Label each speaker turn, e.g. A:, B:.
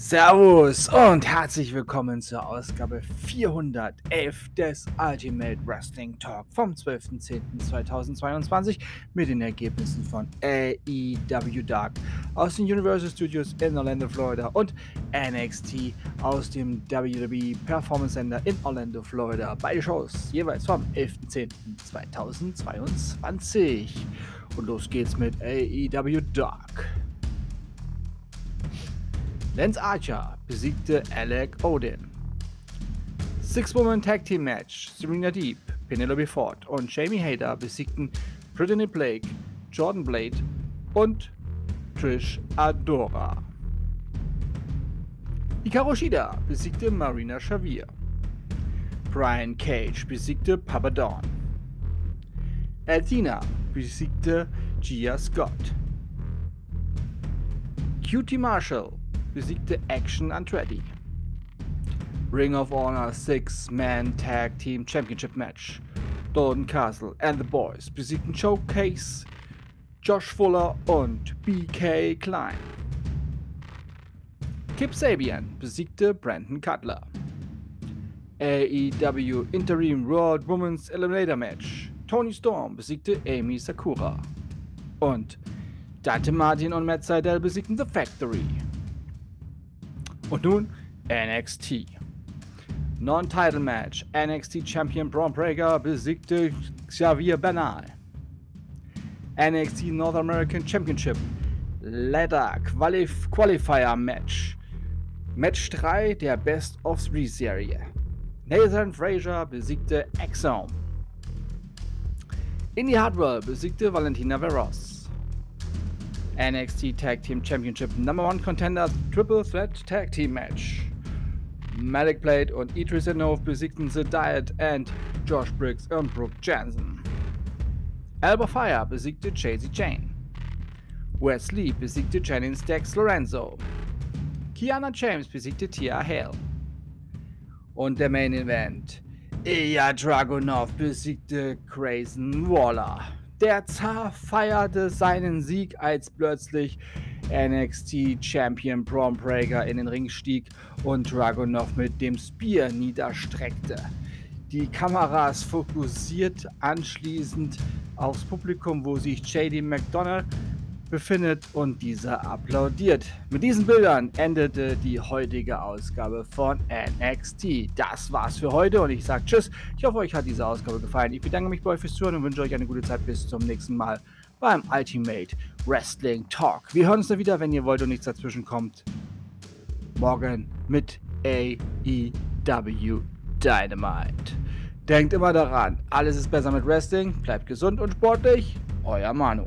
A: Servus und herzlich willkommen zur Ausgabe 411 des Ultimate Wrestling Talk vom 12.10.2022 mit den Ergebnissen von AEW Dark aus den Universal Studios in Orlando, Florida und NXT aus dem WWE Performance Center in Orlando, Florida. Beide Shows jeweils vom 11.10.2022. Und los geht's mit AEW Dark. Lance Archer besiegte Alec Odin. Six-Woman Tag Team Match Serena Deep, Penelope Ford und Jamie Hader besiegten Brittany Blake, Jordan Blade und Trish Adora. Hikaru Shida besiegte Marina Xavier. Brian Cage besiegte Papa Dawn. Athena besiegte Gia Scott. Cutie Marshall besiegte Action Andretti. Ring of Honor Six-Man Tag Team Championship Match. Dalton Castle and the Boys besiegten Showcase, Josh Fuller und BK Klein. Kip Sabian besiegte Brandon Cutler. AEW Interim World Women's Eliminator Match. Tony Storm besiegte Amy Sakura. Und Dante Martin und Matt Seidel besiegten The Factory. Und nun NXT. Non-Title Match. NXT Champion Braun Breaker besiegte Xavier Bernal. NXT North American Championship. Ladder Qualif Qualifier Match. Match 3 der Best of 3 Serie. Nathan Frazier besiegte Exome. Indy Hardwell besiegte Valentina Veros. NXT Tag Team Championship Number One Contender Triple Threat Tag Team Match. Malik Blade und Idris Enough besiegten The Diet and Josh Briggs und Brooke Jansen. Alba Fire besiegte Chasey Jane. Wesley besiegte Jennings Dex Lorenzo. Kiana James besiegte Tia Hale. Und der Main Event. Ilya Dragunov besiegte Grayson Waller. Der Zar feierte seinen Sieg, als plötzlich NXT Champion Braun Breaker in den Ring stieg und Dragunov mit dem Spear niederstreckte. Die Kameras fokussiert anschließend aufs Publikum, wo sich JD McDonald befindet und dieser applaudiert. Mit diesen Bildern endete die heutige Ausgabe von NXT. Das war's für heute und ich sage Tschüss. Ich hoffe, euch hat diese Ausgabe gefallen. Ich bedanke mich bei euch fürs Zuhören und wünsche euch eine gute Zeit. Bis zum nächsten Mal beim Ultimate Wrestling Talk. Wir hören uns dann wieder, wenn ihr wollt und nichts dazwischen kommt. Morgen mit AEW Dynamite. Denkt immer daran, alles ist besser mit Wrestling. Bleibt gesund und sportlich. Euer Manu.